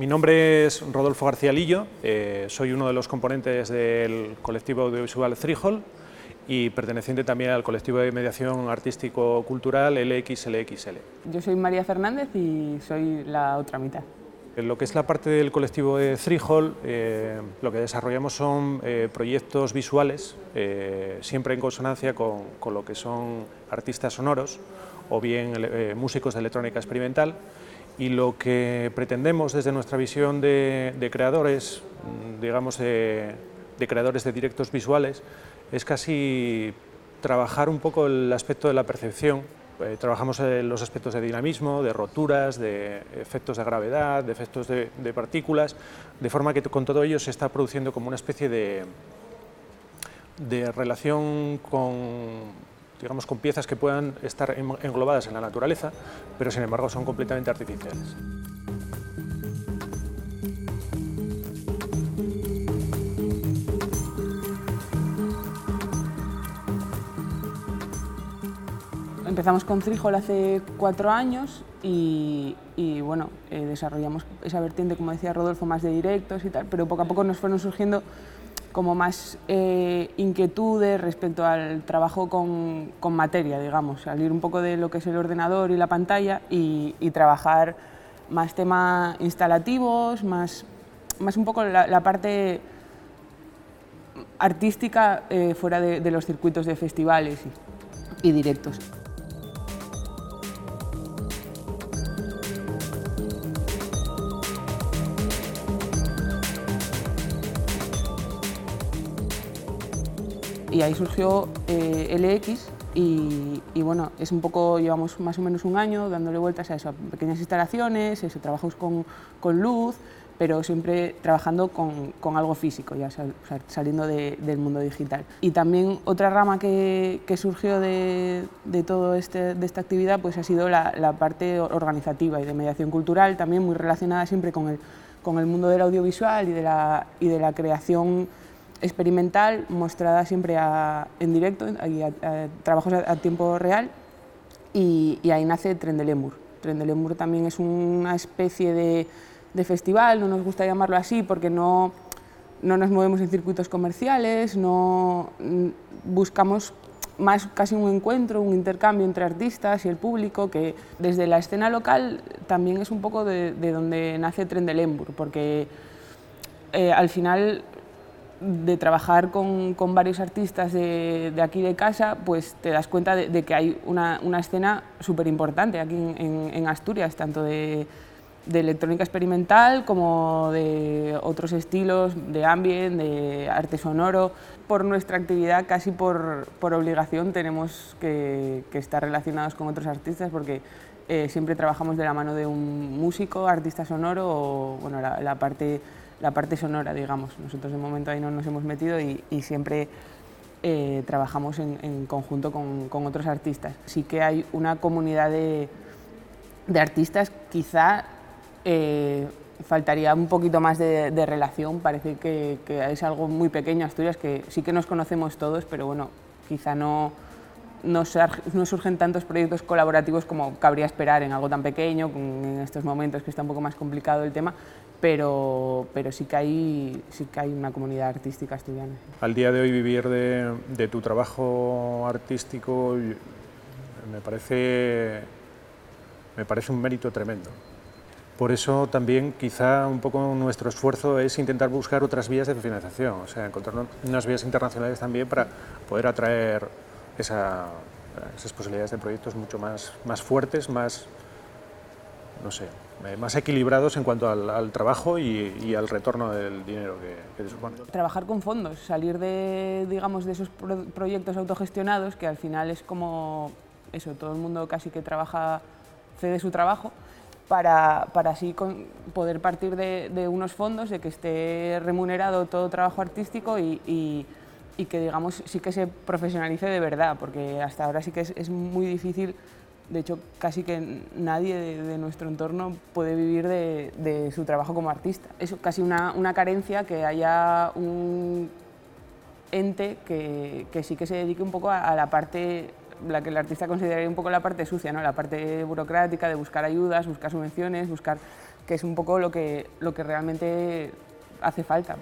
Mi nombre es Rodolfo García Lillo, eh, soy uno de los componentes del colectivo audiovisual Threehold y perteneciente también al colectivo de mediación artístico-cultural LXLXL. Yo soy María Fernández y soy la otra mitad. En lo que es la parte del colectivo de Threehold, eh, lo que desarrollamos son eh, proyectos visuales, eh, siempre en consonancia con, con, lo que son artistas sonoros o bien músicos de electrónica experimental, y lo que pretendemos desde nuestra visión de, de creadores, mm, digamos de, creadores de directos visuales, es casi trabajar un poco el aspecto de la percepción. Eh, trabajamos los aspectos de dinamismo, de roturas, de efectos de gravedad, de efectos de, de, partículas, de forma que con todo ello se está produciendo como una especie de, de relación con, digamos, con piezas que puedan estar englobadas en la naturaleza, pero sin embargo son completamente artificiales. Empezamos con Frijol hace cuatro años y, bueno, eh, desarrollamos esa vertiente, como decía Rodolfo, más de directos y tal, pero poco a poco nos fueron surgiendo como más eh, inquietudes respecto al trabajo con, con, materia, digamos, salir un poco de lo que es el ordenador y la pantalla y, trabajar más temas instalativos, más, más un poco la, parte artística eh, fuera de, los circuitos de festivales y directos. Y ahí surgió eh, LX y, y, bueno, es un poco, llevamos más o menos un año dándole vueltas a eso, a pequeñas instalaciones, eso, trabajos con, luz, pero siempre trabajando con, algo físico, ya sal, saliendo de, del mundo digital. Y también otra rama que, surgió de, de todo este, de esta actividad pues ha sido la, la, parte organizativa y de mediación cultural, también muy relacionada siempre con el, con el mundo del audiovisual y de la, y de la creación experimental mostrada siempre a, en directo, trabajos a, tiempo real y, ahí nace Trendelemur. Trendelemur también es una especie de, de, festival, no nos gusta llamarlo así porque no, no nos movemos en circuitos comerciales, no buscamos más casi un encuentro, un intercambio entre artistas y el público, que desde la escena local también es un poco de, de donde nace Trendelemur, porque eh, al final de trabajar con, con varios artistas de, de, aquí de casa, pues te das cuenta de, de que hay una, una escena súper importante aquí en, en, en, Asturias, tanto de, de, electrónica experimental como de otros estilos, de ambient, de arte sonoro. Por nuestra actividad, casi por, por obligación, tenemos que, que, estar relacionados con otros artistas porque eh, siempre trabajamos de la mano de un músico, artista sonoro o bueno, la, la parte la parte sonora, digamos. Nosotros de momento ahí no nos hemos metido y, siempre eh, trabajamos en, conjunto con, otros artistas. Sí que hay una comunidad de, artistas, quizá eh, faltaría un poquito más de, relación, parece que, es algo muy pequeño Asturias, que sí que nos conocemos todos, pero bueno, quizá no, no, surgen tantos proyectos colaborativos como cabría esperar en algo tan pequeño, en estos momentos que está un poco más complicado el tema, pero, pero sí, que hay, sí que hay una comunidad artística asturiana. Al día de hoy vivir de, de tu trabajo artístico me parece, me parece un mérito tremendo. Por eso también quizá un poco nuestro esfuerzo es intentar buscar otras vías de financiación, o sea, encontrar unas vías internacionales también para poder atraer esa, esas posibilidades de proyectos mucho más, más fuertes, más, no sé, eh, más equilibrados en cuanto al, trabajo y, al retorno del dinero que, que supone. Trabajar con fondos, salir de, digamos, de esos pro proyectos autogestionados, que al final es como eso, todo el mundo casi que trabaja, cede su trabajo, para, para así con, poder partir de, de, unos fondos, de que esté remunerado todo trabajo artístico y, y, que digamos sí que se profesionalice de verdad, porque hasta ahora sí que es, muy difícil de hecho, casi que nadie de, nuestro entorno puede vivir de, de, su trabajo como artista. Es casi una, una carencia que haya un ente que, que, sí que se dedique un poco a, a, la parte, la que el artista consideraría un poco la parte sucia, ¿no? la parte burocrática de buscar ayudas, buscar subvenciones, buscar que es un poco lo que, lo que realmente hace falta.